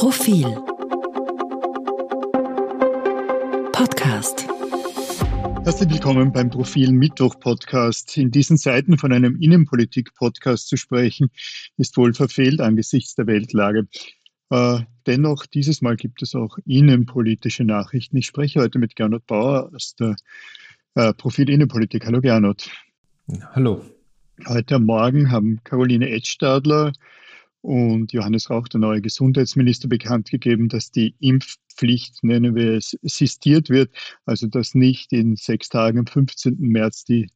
Profil Podcast Herzlich willkommen beim Profil Mittwoch Podcast. In diesen Zeiten von einem Innenpolitik Podcast zu sprechen, ist wohl verfehlt angesichts der Weltlage. Äh, dennoch, dieses Mal gibt es auch innenpolitische Nachrichten. Ich spreche heute mit Gernot Bauer aus der äh, Profil Innenpolitik. Hallo Gernot. Hallo. Heute Morgen haben Caroline Edstadler und Johannes Rauch, der neue Gesundheitsminister, bekannt gegeben, dass die Impfpflicht, nennen wir es, sistiert wird, also dass nicht in sechs Tagen am 15. März die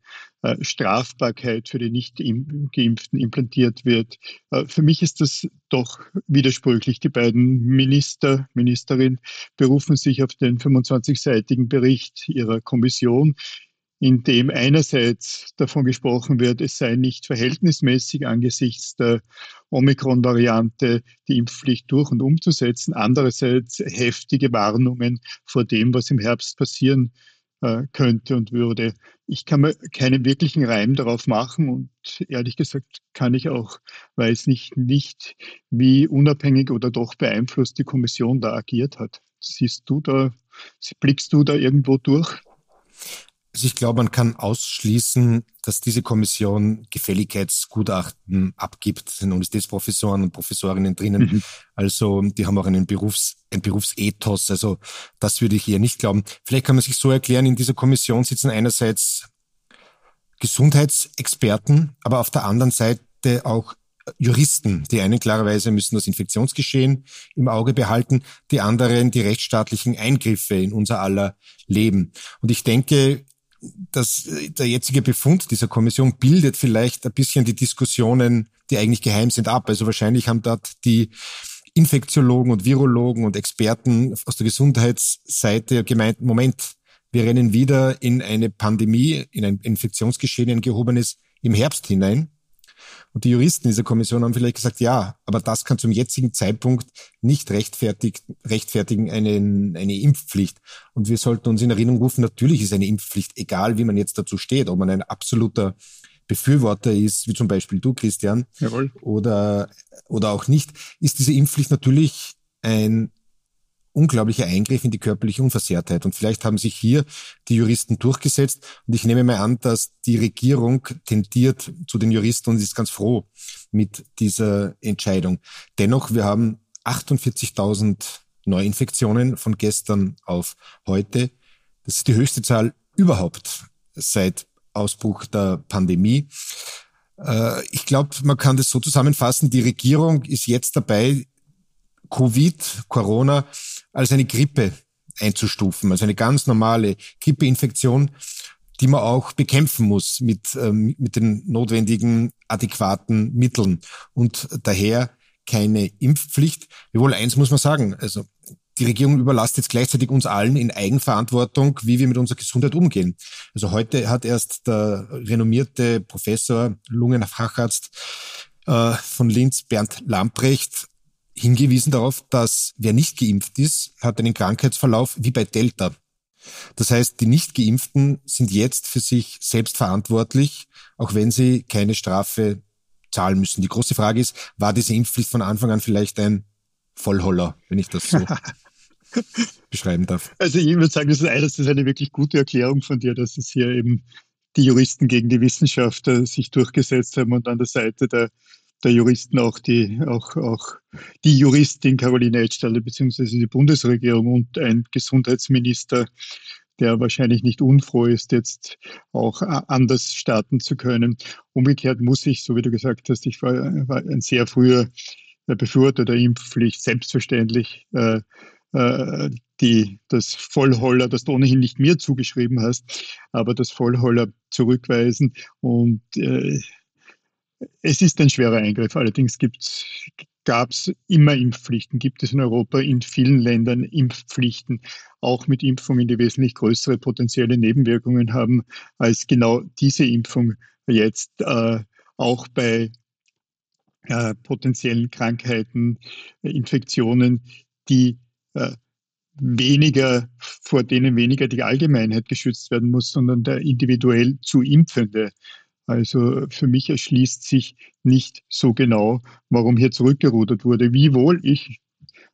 äh, Strafbarkeit für die Nicht-Geimpften implantiert wird. Äh, für mich ist das doch widersprüchlich. Die beiden Minister, Ministerin berufen sich auf den 25-seitigen Bericht ihrer Kommission, in dem einerseits davon gesprochen wird, es sei nicht verhältnismäßig angesichts der Omikron-Variante die Impfpflicht durch und umzusetzen, andererseits heftige Warnungen vor dem, was im Herbst passieren äh, könnte und würde. Ich kann mir keinen wirklichen Reim darauf machen und ehrlich gesagt kann ich auch, weiß nicht, nicht, wie unabhängig oder doch beeinflusst die Kommission da agiert hat. Siehst du da, blickst du da irgendwo durch? Also ich glaube, man kann ausschließen, dass diese Kommission Gefälligkeitsgutachten abgibt. Es sind Universitätsprofessoren und Professorinnen drinnen. Mhm. Also die haben auch einen Berufs, ein Berufsethos. Also das würde ich eher nicht glauben. Vielleicht kann man sich so erklären, in dieser Kommission sitzen einerseits Gesundheitsexperten, aber auf der anderen Seite auch Juristen. Die einen klarerweise müssen das Infektionsgeschehen im Auge behalten, die anderen die rechtsstaatlichen Eingriffe in unser aller Leben. Und ich denke, dass äh, der jetzige Befund dieser Kommission bildet vielleicht ein bisschen die Diskussionen, die eigentlich geheim sind, ab. Also wahrscheinlich haben dort die Infektiologen und Virologen und Experten aus der Gesundheitsseite gemeint, Moment, wir rennen wieder in eine Pandemie, in ein Infektionsgeschehen, ein gehobenes im Herbst hinein. Und die Juristen dieser Kommission haben vielleicht gesagt, ja, aber das kann zum jetzigen Zeitpunkt nicht rechtfertigen einen, eine Impfpflicht. Und wir sollten uns in Erinnerung rufen, natürlich ist eine Impfpflicht, egal wie man jetzt dazu steht, ob man ein absoluter Befürworter ist, wie zum Beispiel du, Christian, Jawohl. oder, oder auch nicht, ist diese Impfpflicht natürlich ein unglaublicher Eingriff in die körperliche Unversehrtheit. Und vielleicht haben sich hier die Juristen durchgesetzt. Und ich nehme mal an, dass die Regierung tendiert zu den Juristen und ist ganz froh mit dieser Entscheidung. Dennoch, wir haben 48.000 Neuinfektionen von gestern auf heute. Das ist die höchste Zahl überhaupt seit Ausbruch der Pandemie. Äh, ich glaube, man kann das so zusammenfassen. Die Regierung ist jetzt dabei, Covid, Corona als eine Grippe einzustufen, also eine ganz normale Grippeinfektion, die man auch bekämpfen muss mit, ähm, mit den notwendigen adäquaten Mitteln und daher keine Impfpflicht. Jawohl, eins muss man sagen, also die Regierung überlasst jetzt gleichzeitig uns allen in Eigenverantwortung, wie wir mit unserer Gesundheit umgehen. Also heute hat erst der renommierte Professor, Lungenfacharzt äh, von Linz, Bernd Lamprecht, hingewiesen darauf, dass wer nicht geimpft ist, hat einen Krankheitsverlauf wie bei Delta. Das heißt, die Nicht-Geimpften sind jetzt für sich selbst verantwortlich, auch wenn sie keine Strafe zahlen müssen. Die große Frage ist, war diese Impfpflicht von Anfang an vielleicht ein Vollholler, wenn ich das so beschreiben darf? Also ich würde sagen, das ist, das ist eine wirklich gute Erklärung von dir, dass es hier eben die Juristen gegen die Wissenschaftler sich durchgesetzt haben und an der Seite der der Juristen auch die, auch, auch die Juristin Caroline Edstadler beziehungsweise die Bundesregierung und ein Gesundheitsminister, der wahrscheinlich nicht unfroh ist, jetzt auch anders starten zu können. Umgekehrt muss ich, so wie du gesagt hast, ich war, war ein sehr früher Befürworter der Impfpflicht, selbstverständlich äh, äh, die, das Vollholler, das du ohnehin nicht mir zugeschrieben hast, aber das Vollholler zurückweisen und äh, es ist ein schwerer Eingriff. Allerdings gab es immer Impfpflichten, gibt es in Europa in vielen Ländern Impfpflichten, auch mit Impfungen, die wesentlich größere potenzielle Nebenwirkungen haben als genau diese Impfung jetzt äh, auch bei äh, potenziellen Krankheiten, Infektionen, die äh, weniger, vor denen weniger die Allgemeinheit geschützt werden muss, sondern der individuell zu Impfende. Also für mich erschließt sich nicht so genau, warum hier zurückgerudert wurde. Wiewohl ich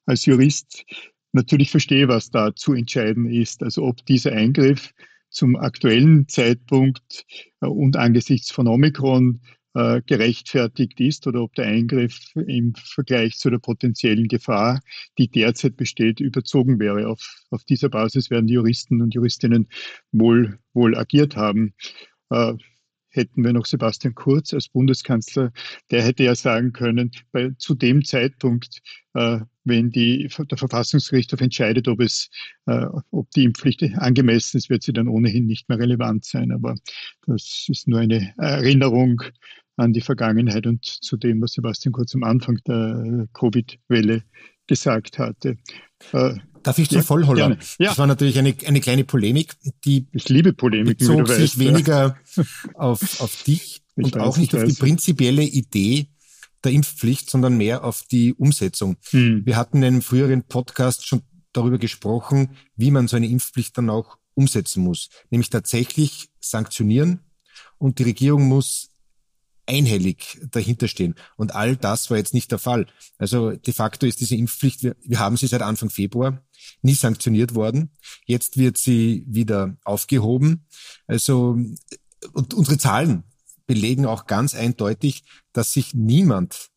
als Jurist natürlich verstehe, was da zu entscheiden ist. Also ob dieser Eingriff zum aktuellen Zeitpunkt äh, und angesichts von Omikron äh, gerechtfertigt ist oder ob der Eingriff im Vergleich zu der potenziellen Gefahr, die derzeit besteht, überzogen wäre. Auf, auf dieser Basis werden die Juristen und Juristinnen wohl, wohl agiert haben. Hätten wir noch Sebastian Kurz als Bundeskanzler, der hätte ja sagen können, bei, zu dem Zeitpunkt, äh, wenn die, der Verfassungsgerichtshof entscheidet, ob es, äh, ob die Impfpflicht angemessen ist, wird sie dann ohnehin nicht mehr relevant sein. Aber das ist nur eine Erinnerung an die Vergangenheit und zu dem, was Sebastian Kurz am Anfang der Covid-Welle gesagt hatte. Äh, Darf ich zum ja, Vollholler? Ja. Das war natürlich eine, eine kleine Polemik, die ich liebe Polemiken, bezog sich weißt, weniger ja. auf, auf dich ich und weiß, auch nicht auf die prinzipielle Idee der Impfpflicht, sondern mehr auf die Umsetzung. Hm. Wir hatten in einem früheren Podcast schon darüber gesprochen, wie man so eine Impfpflicht dann auch umsetzen muss, nämlich tatsächlich sanktionieren und die Regierung muss einhellig dahinterstehen. Und all das war jetzt nicht der Fall. Also de facto ist diese Impfpflicht, wir, wir haben sie seit Anfang Februar, nie sanktioniert worden. Jetzt wird sie wieder aufgehoben. Also und unsere Zahlen belegen auch ganz eindeutig, dass sich niemand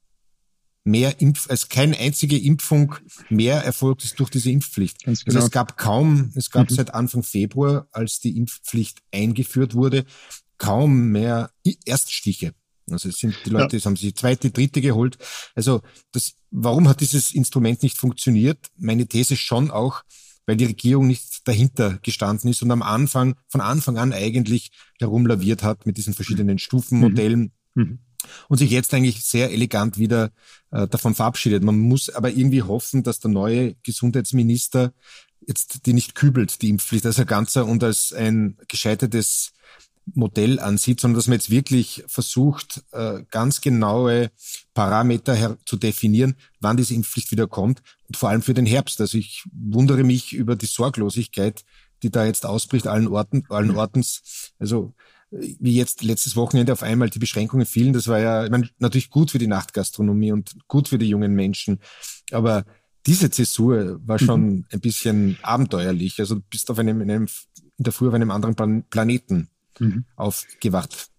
mehr Impf, als keine einzige Impfung mehr erfolgt ist durch diese Impfpflicht. Genau. Also es gab kaum, es gab mhm. seit Anfang Februar, als die Impfpflicht eingeführt wurde, kaum mehr Erststiche. Also es sind die Leute, ja. haben sich die zweite, dritte geholt. Also das, warum hat dieses Instrument nicht funktioniert? Meine These schon auch, weil die Regierung nicht dahinter gestanden ist und am Anfang, von Anfang an eigentlich herumlaviert hat mit diesen verschiedenen Stufenmodellen. Mhm. Mhm. Und sich jetzt eigentlich sehr elegant wieder äh, davon verabschiedet. Man muss aber irgendwie hoffen, dass der neue Gesundheitsminister jetzt die nicht kübelt, die Impfpflicht, als ein ganzer und als ein gescheitertes Modell ansieht, sondern dass man jetzt wirklich versucht, äh, ganz genaue Parameter zu definieren, wann diese Impfpflicht wieder kommt und vor allem für den Herbst. Also ich wundere mich über die Sorglosigkeit, die da jetzt ausbricht allen Orten, allen Ortens. Also wie jetzt letztes Wochenende auf einmal die Beschränkungen fielen, das war ja ich meine, natürlich gut für die Nachtgastronomie und gut für die jungen Menschen, aber diese Zäsur war schon mhm. ein bisschen abenteuerlich. Also du bist auf einem, in, einem, in der Früh auf einem anderen Planeten mhm. aufgewacht.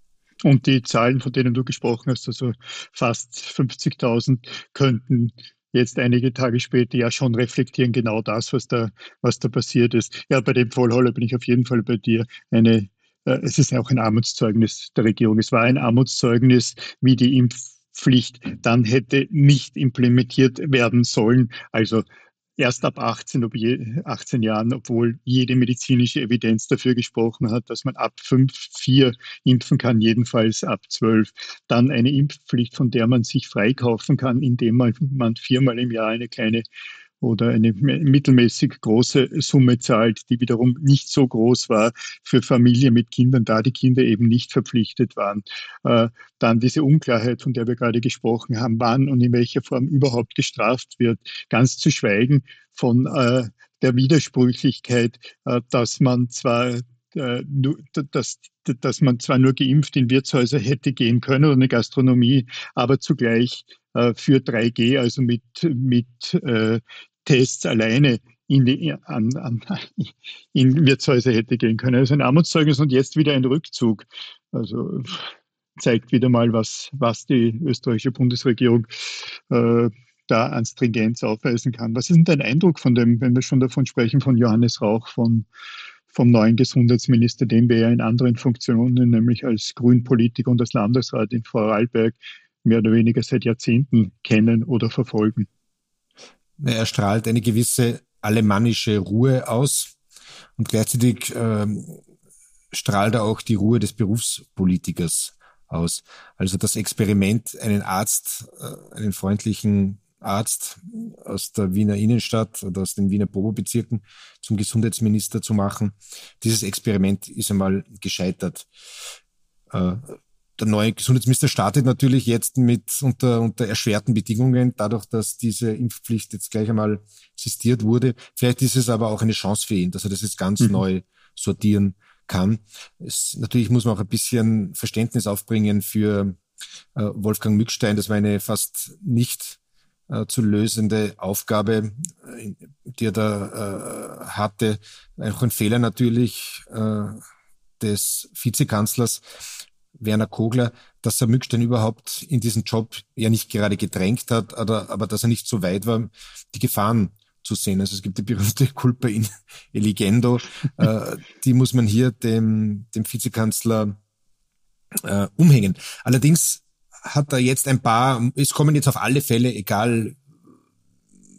Und die Zahlen, von denen du gesprochen hast, also fast 50.000, könnten jetzt einige Tage später ja schon reflektieren genau das, was da, was da passiert ist. Ja, bei dem Vollholler bin ich auf jeden Fall bei dir. Eine, äh, es ist auch ein Armutszeugnis der Regierung. Es war ein Armutszeugnis, wie die Impfpflicht dann hätte nicht implementiert werden sollen. Also erst ab 18, ob je, 18 Jahren, obwohl jede medizinische Evidenz dafür gesprochen hat, dass man ab 5, 4 impfen kann, jedenfalls ab 12. Dann eine Impfpflicht, von der man sich freikaufen kann, indem man, man viermal im Jahr eine kleine oder eine mittelmäßig große Summe zahlt, die wiederum nicht so groß war für Familien mit Kindern, da die Kinder eben nicht verpflichtet waren. Äh, dann diese Unklarheit, von der wir gerade gesprochen haben, wann und in welcher Form überhaupt gestraft wird, ganz zu schweigen von äh, der Widersprüchlichkeit, äh, dass man zwar dass, dass man zwar nur geimpft in Wirtshäuser hätte gehen können oder eine Gastronomie, aber zugleich für 3G, also mit, mit Tests alleine in, die, an, an, in Wirtshäuser hätte gehen können. Also ein Armutszeugnis und jetzt wieder ein Rückzug. Also zeigt wieder mal, was, was die österreichische Bundesregierung äh, da an Stringenz aufweisen kann. Was ist denn dein Eindruck von dem, wenn wir schon davon sprechen, von Johannes Rauch, von, vom neuen Gesundheitsminister, den wir ja in anderen Funktionen, nämlich als Grünpolitiker und als Landesrat in Vorarlberg, mehr oder weniger seit Jahrzehnten kennen oder verfolgen? Er strahlt eine gewisse alemannische Ruhe aus und gleichzeitig ähm, strahlt er auch die Ruhe des Berufspolitikers aus. Also das Experiment, einen Arzt, äh, einen freundlichen Arzt aus der Wiener Innenstadt oder aus den Wiener Bobo-Bezirken zum Gesundheitsminister zu machen. Dieses Experiment ist einmal gescheitert. Äh, der neue Gesundheitsminister startet natürlich jetzt mit unter, unter erschwerten Bedingungen, dadurch, dass diese Impfpflicht jetzt gleich einmal existiert wurde. Vielleicht ist es aber auch eine Chance für ihn, dass er das jetzt ganz mhm. neu sortieren kann. Es, natürlich muss man auch ein bisschen Verständnis aufbringen für äh, Wolfgang Mückstein. Das war eine fast nicht äh, zu lösende Aufgabe, äh, die er da äh, hatte. Auch ein Fehler natürlich äh, des Vizekanzlers Werner Kogler, dass er Mückstein überhaupt in diesen Job ja nicht gerade gedrängt hat, aber, aber dass er nicht so weit war, die Gefahren zu sehen. Also es gibt die berühmte Culpa in Eligendo, äh, die muss man hier dem, dem Vizekanzler äh, umhängen. Allerdings hat er jetzt ein paar, es kommen jetzt auf alle Fälle, egal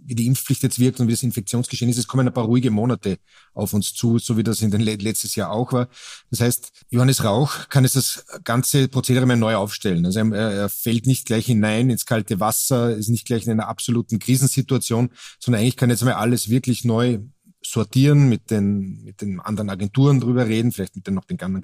wie die Impfpflicht jetzt wirkt und wie das Infektionsgeschehen ist, es kommen ein paar ruhige Monate auf uns zu, so wie das in den letztes Jahr auch war. Das heißt, Johannes Rauch kann jetzt das ganze Prozedere mal neu aufstellen. Also er, er fällt nicht gleich hinein ins kalte Wasser, ist nicht gleich in einer absoluten Krisensituation, sondern eigentlich kann jetzt mal alles wirklich neu sortieren, mit den, mit den anderen Agenturen drüber reden, vielleicht mit den noch den ganzen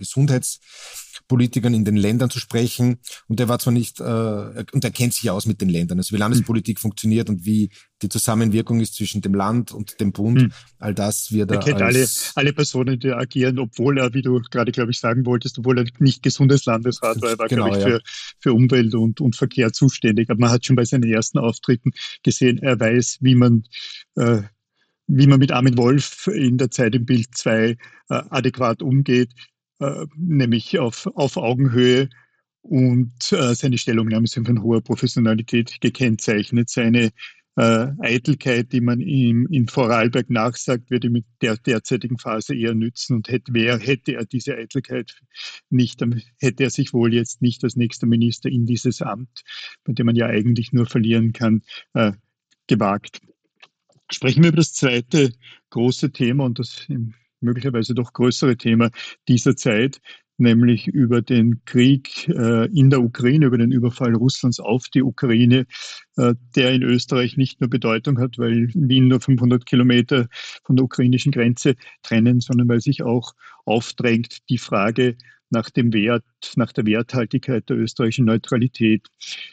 Gesundheitspolitikern in den Ländern zu sprechen. Und er war zwar nicht, äh, und er kennt sich aus mit den Ländern, also wie Landespolitik mhm. funktioniert und wie die Zusammenwirkung ist zwischen dem Land und dem Bund. Mhm. All das wird er. Er kennt alle, alle Personen, die agieren, obwohl er, wie du gerade, glaube ich, sagen wolltest, obwohl er nicht gesundes Landesrat war, er war, genau, glaube ich, ja. für, für Umwelt und, und Verkehr zuständig. Aber man hat schon bei seinen ersten Auftritten gesehen, er weiß, wie man äh, wie man mit Armin Wolf in der Zeit im Bild 2 äh, adäquat umgeht, äh, nämlich auf, auf Augenhöhe. Und äh, seine Stellungnahmen sind von hoher Professionalität gekennzeichnet. Seine äh, Eitelkeit, die man ihm in Vorarlberg nachsagt, würde in der derzeitigen Phase eher nützen. Und hätte, wer, hätte er diese Eitelkeit nicht, hätte er sich wohl jetzt nicht als nächster Minister in dieses Amt, bei dem man ja eigentlich nur verlieren kann, äh, gewagt. Sprechen wir über das zweite große Thema und das möglicherweise doch größere Thema dieser Zeit, nämlich über den Krieg äh, in der Ukraine, über den Überfall Russlands auf die Ukraine, äh, der in Österreich nicht nur Bedeutung hat, weil Wien nur 500 Kilometer von der ukrainischen Grenze trennen, sondern weil sich auch aufdrängt die Frage nach dem Wert, nach der Werthaltigkeit der österreichischen Neutralität.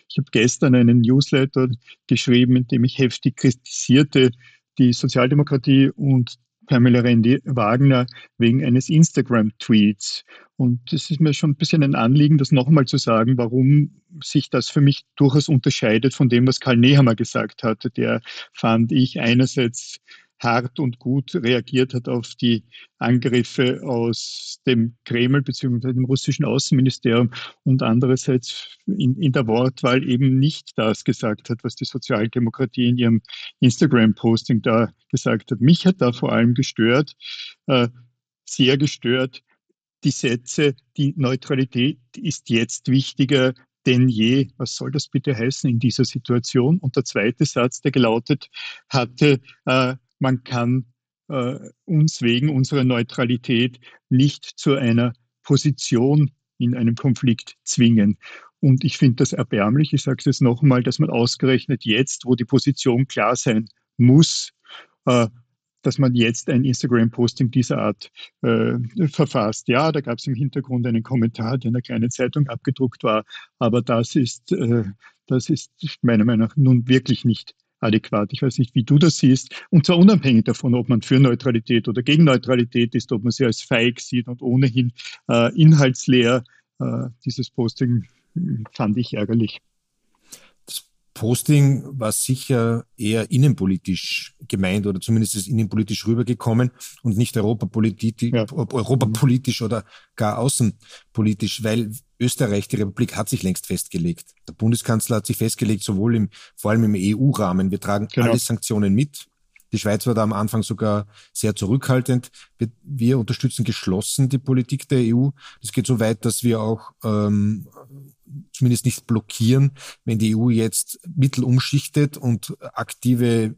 Ich habe gestern einen Newsletter geschrieben, in dem ich heftig kritisierte die Sozialdemokratie und Pamela Rendi Wagner wegen eines Instagram-Tweets. Und es ist mir schon ein bisschen ein Anliegen, das nochmal zu sagen, warum sich das für mich durchaus unterscheidet von dem, was Karl Nehammer gesagt hatte. Der fand ich einerseits hart und gut reagiert hat auf die Angriffe aus dem Kreml bzw. dem russischen Außenministerium und andererseits in, in der Wortwahl eben nicht das gesagt hat, was die Sozialdemokratie in ihrem Instagram-Posting da gesagt hat. Mich hat da vor allem gestört, äh, sehr gestört, die Sätze, die Neutralität ist jetzt wichtiger denn je. Was soll das bitte heißen in dieser Situation? Und der zweite Satz, der gelautet hatte, äh, man kann äh, uns wegen unserer Neutralität nicht zu einer Position in einem Konflikt zwingen. Und ich finde das erbärmlich, ich sage es jetzt nochmal, dass man ausgerechnet jetzt, wo die Position klar sein muss, äh, dass man jetzt ein Instagram-Posting dieser Art äh, verfasst. Ja, da gab es im Hintergrund einen Kommentar, der in einer kleinen Zeitung abgedruckt war, aber das ist, äh, das ist meiner Meinung nach nun wirklich nicht adäquat. Ich weiß nicht, wie du das siehst. Und zwar unabhängig davon, ob man für Neutralität oder gegen Neutralität ist, ob man sie als feig sieht und ohnehin äh, inhaltsleer. Äh, dieses Posting fand ich ärgerlich. Posting war sicher eher innenpolitisch gemeint oder zumindest ist innenpolitisch rübergekommen und nicht europapolitisch, ja. europapolitisch oder gar außenpolitisch, weil Österreich, die Republik, hat sich längst festgelegt. Der Bundeskanzler hat sich festgelegt, sowohl im, vor allem im EU-Rahmen. Wir tragen genau. alle Sanktionen mit. Die Schweiz war da am Anfang sogar sehr zurückhaltend. Wir, wir unterstützen geschlossen die Politik der EU. Das geht so weit, dass wir auch ähm, zumindest nicht blockieren, wenn die EU jetzt Mittel umschichtet und aktive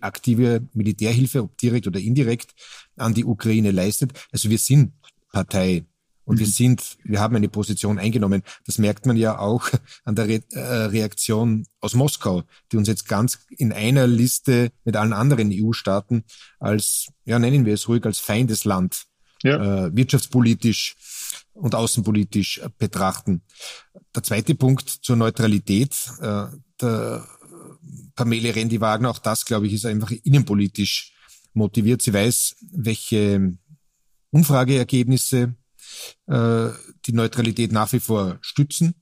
aktive Militärhilfe, ob direkt oder indirekt, an die Ukraine leistet. Also wir sind Partei und mhm. wir sind, wir haben eine Position eingenommen. Das merkt man ja auch an der Re äh, Reaktion aus Moskau, die uns jetzt ganz in einer Liste mit allen anderen EU-Staaten als, ja, nennen wir es ruhig, als Feindesland ja. äh, wirtschaftspolitisch und außenpolitisch betrachten. Der zweite Punkt zur Neutralität, äh, der Pamela Rendi-Wagner, auch das, glaube ich, ist einfach innenpolitisch motiviert. Sie weiß, welche Umfrageergebnisse äh, die Neutralität nach wie vor stützen.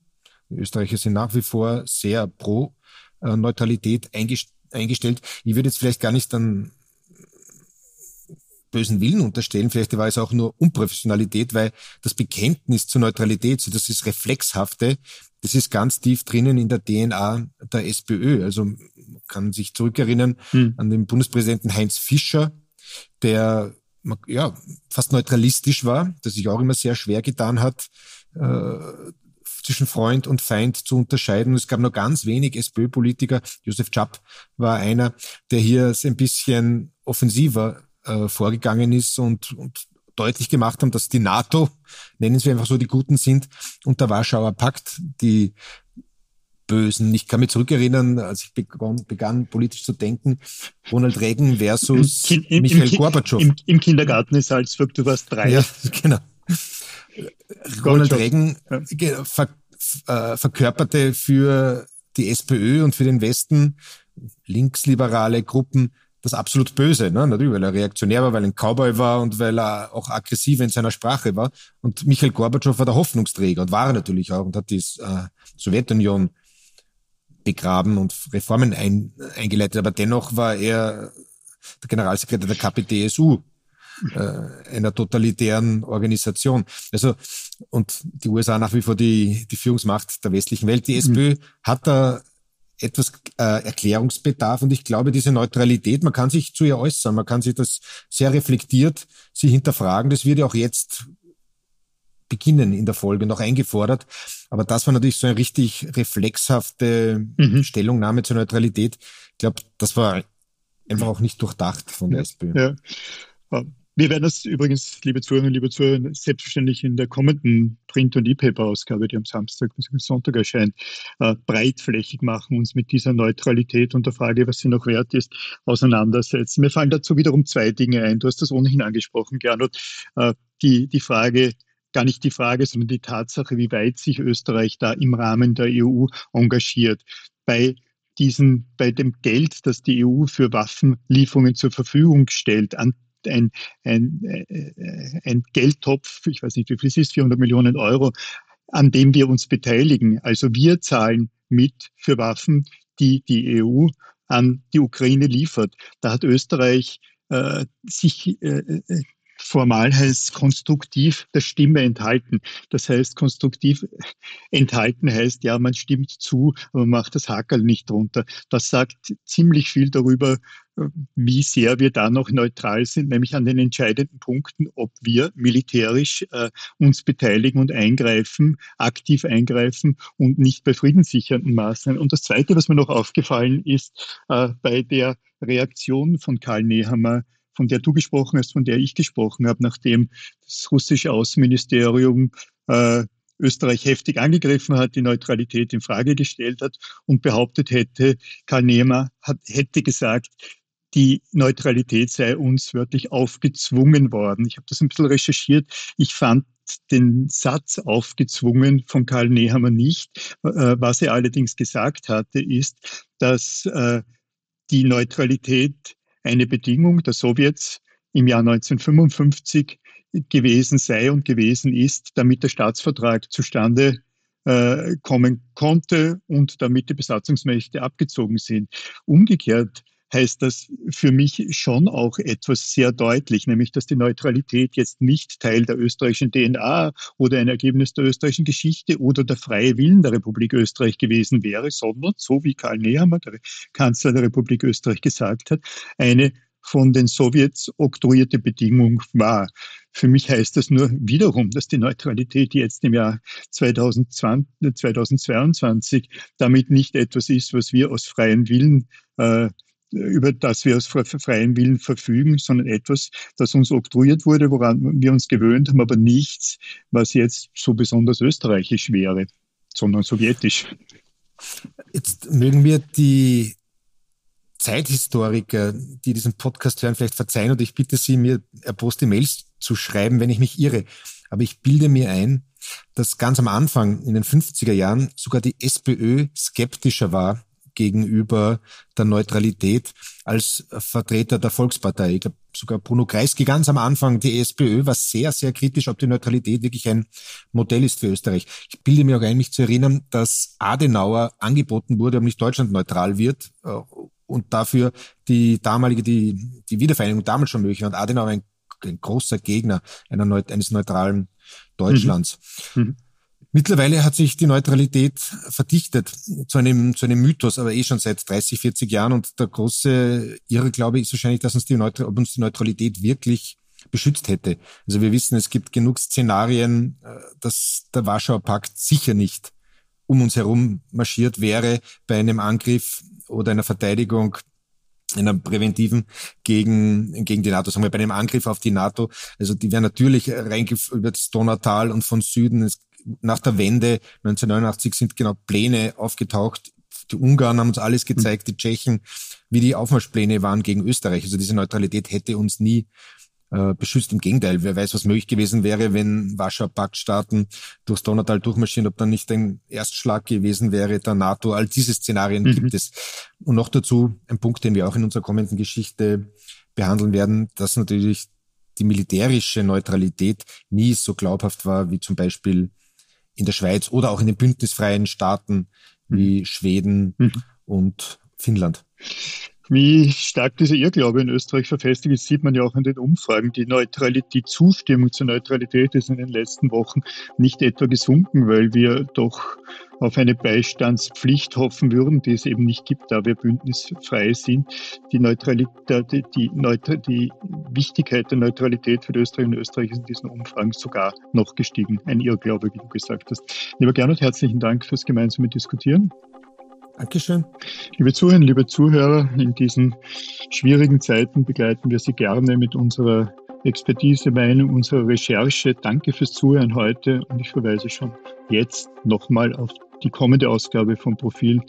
Die Österreicher sind nach wie vor sehr pro äh, Neutralität eingestellt. Ich würde jetzt vielleicht gar nicht dann bösen Willen unterstellen. Vielleicht war es auch nur Unprofessionalität, weil das Bekenntnis zur Neutralität, so das ist Reflexhafte, das ist ganz tief drinnen in der DNA der SPÖ. Also man kann sich zurückerinnern hm. an den Bundespräsidenten Heinz Fischer, der ja fast neutralistisch war, der sich auch immer sehr schwer getan hat, äh, zwischen Freund und Feind zu unterscheiden. Es gab nur ganz wenig SPÖ-Politiker. Josef Chapp war einer, der hier ein bisschen offensiver äh, vorgegangen ist und, und deutlich gemacht haben, dass die NATO, nennen wir einfach so, die Guten sind und der Warschauer Pakt, die Bösen. Ich kann mich zurückerinnern, als ich begann, begann politisch zu denken, Ronald Reagan versus Im, im, Michael im, Gorbatschow. Im, Im, Kindergarten in Salzburg, du warst drei. Ja, genau. Ronald Reagan ja. ver, äh, verkörperte für die SPÖ und für den Westen linksliberale Gruppen das absolut Böse, ne? natürlich, weil er reaktionär war, weil er ein Cowboy war und weil er auch aggressiv in seiner Sprache war. Und Michael Gorbatschow war der Hoffnungsträger und war natürlich auch und hat die äh, Sowjetunion begraben und Reformen ein, eingeleitet. Aber dennoch war er der Generalsekretär der KPDSU, äh, einer totalitären Organisation. Also und die USA nach wie vor die, die Führungsmacht der westlichen Welt. Die SPÖ mhm. hat da etwas äh, Erklärungsbedarf und ich glaube, diese Neutralität, man kann sich zu ihr äußern, man kann sich das sehr reflektiert, sie hinterfragen, das wird ja auch jetzt beginnen in der Folge noch eingefordert. Aber das war natürlich so eine richtig reflexhafte mhm. Stellungnahme zur Neutralität. Ich glaube, das war einfach auch nicht durchdacht von der ja. SPÖ. Ja. Wir werden das übrigens, liebe Zuhörerinnen, liebe Zuhörer, selbstverständlich in der kommenden Print- und E-Paper-Ausgabe, die am Samstag bzw. Sonntag erscheint, äh, breitflächig machen, uns mit dieser Neutralität und der Frage, was sie noch wert ist, auseinandersetzen. Mir fallen dazu wiederum zwei Dinge ein. Du hast das ohnehin angesprochen, Gernot. Äh, die, die Frage, gar nicht die Frage, sondern die Tatsache, wie weit sich Österreich da im Rahmen der EU engagiert. Bei diesen, bei dem Geld, das die EU für Waffenlieferungen zur Verfügung stellt, an ein, ein, äh, ein Geldtopf, ich weiß nicht, wie viel es ist, 400 Millionen Euro, an dem wir uns beteiligen. Also wir zahlen mit für Waffen, die die EU an die Ukraine liefert. Da hat Österreich äh, sich äh, äh formal heißt konstruktiv der Stimme enthalten. Das heißt, konstruktiv enthalten heißt, ja, man stimmt zu, aber man macht das Hackerl nicht drunter. Das sagt ziemlich viel darüber, wie sehr wir da noch neutral sind, nämlich an den entscheidenden Punkten, ob wir militärisch äh, uns beteiligen und eingreifen, aktiv eingreifen und nicht bei friedenssichernden Maßnahmen. Und das Zweite, was mir noch aufgefallen ist, äh, bei der Reaktion von Karl Nehammer von der du gesprochen hast, von der ich gesprochen habe, nachdem das russische Außenministerium äh, Österreich heftig angegriffen hat, die Neutralität in Frage gestellt hat und behauptet hätte, Karl Nehmer hat, hätte gesagt, die Neutralität sei uns wörtlich aufgezwungen worden. Ich habe das ein bisschen recherchiert. Ich fand den Satz aufgezwungen von Karl Nehammer nicht. Äh, was er allerdings gesagt hatte, ist, dass äh, die Neutralität eine Bedingung der Sowjets im Jahr 1955 gewesen sei und gewesen ist, damit der Staatsvertrag zustande äh, kommen konnte und damit die Besatzungsmächte abgezogen sind. Umgekehrt heißt das für mich schon auch etwas sehr deutlich, nämlich dass die Neutralität jetzt nicht Teil der österreichischen DNA oder ein Ergebnis der österreichischen Geschichte oder der freie Willen der Republik Österreich gewesen wäre, sondern, so wie Karl Nehammer, der Kanzler der Republik Österreich, gesagt hat, eine von den Sowjets oktroyierte Bedingung war. Für mich heißt das nur wiederum, dass die Neutralität jetzt im Jahr 2020, 2022 damit nicht etwas ist, was wir aus freiem Willen äh, über das wir aus freien Willen verfügen, sondern etwas, das uns oktroyiert wurde, woran wir uns gewöhnt haben, aber nichts, was jetzt so besonders österreichisch wäre, sondern sowjetisch. Jetzt mögen wir die Zeithistoriker, die diesen Podcast hören, vielleicht verzeihen und ich bitte Sie, mir erposte Mails zu schreiben, wenn ich mich irre. Aber ich bilde mir ein, dass ganz am Anfang in den 50er Jahren sogar die SPÖ skeptischer war gegenüber der Neutralität als Vertreter der Volkspartei. Ich glaube, sogar Bruno Kreisky ganz am Anfang, die SPÖ war sehr, sehr kritisch, ob die Neutralität wirklich ein Modell ist für Österreich. Ich bilde mir auch ein, mich zu erinnern, dass Adenauer angeboten wurde, ob nicht Deutschland neutral wird äh, und dafür die damalige, die, die Wiedervereinigung damals schon möglich war. Und Adenauer ein, ein großer Gegner einer, eines neutralen Deutschlands. Mhm. Mhm. Mittlerweile hat sich die Neutralität verdichtet zu einem, zu einem Mythos, aber eh schon seit 30, 40 Jahren. Und der große Irre, glaube ich, ist wahrscheinlich, dass uns die, Neutra ob uns die Neutralität wirklich beschützt hätte. Also wir wissen, es gibt genug Szenarien, äh, dass der Warschauer Pakt sicher nicht um uns herum marschiert wäre bei einem Angriff oder einer Verteidigung einer präventiven gegen, gegen die NATO, sagen wir bei einem Angriff auf die NATO. Also die wären natürlich reingeführt über das Donautal und von Süden. Es nach der Wende 1989 sind genau Pläne aufgetaucht. Die Ungarn haben uns alles gezeigt, die Tschechen, wie die Aufmarschpläne waren gegen Österreich. Also diese Neutralität hätte uns nie äh, beschützt. Im Gegenteil, wer weiß, was möglich gewesen wäre, wenn Warschauer Paktstaaten durchs Donautal durchmarschieren, ob dann nicht ein Erstschlag gewesen wäre der NATO. All diese Szenarien mhm. gibt es. Und noch dazu ein Punkt, den wir auch in unserer kommenden Geschichte behandeln werden, dass natürlich die militärische Neutralität nie so glaubhaft war wie zum Beispiel in der Schweiz oder auch in den bündnisfreien Staaten wie mhm. Schweden mhm. und Finnland. Wie stark dieser Irrglaube in Österreich verfestigt ist, sieht man ja auch in den Umfragen. Die Neutralität, die Zustimmung zur Neutralität ist in den letzten Wochen nicht etwa gesunken, weil wir doch auf eine Beistandspflicht hoffen würden, die es eben nicht gibt, da wir bündnisfrei sind. Die Neutralität, die, die, die Wichtigkeit der Neutralität für Österreich und Österreich ist in diesen Umfragen sogar noch gestiegen. Ein Irrglaube, wie du gesagt hast. Lieber Gernot, herzlichen Dank fürs gemeinsame Diskutieren. Dankeschön. Liebe Zuhörerinnen, liebe Zuhörer, in diesen schwierigen Zeiten begleiten wir Sie gerne mit unserer Expertise, Meinung, unserer Recherche. Danke fürs Zuhören heute und ich verweise schon jetzt nochmal auf die kommende Ausgabe vom Profil,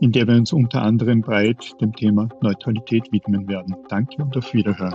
in der wir uns unter anderem breit dem Thema Neutralität widmen werden. Danke und auf Wiederhören.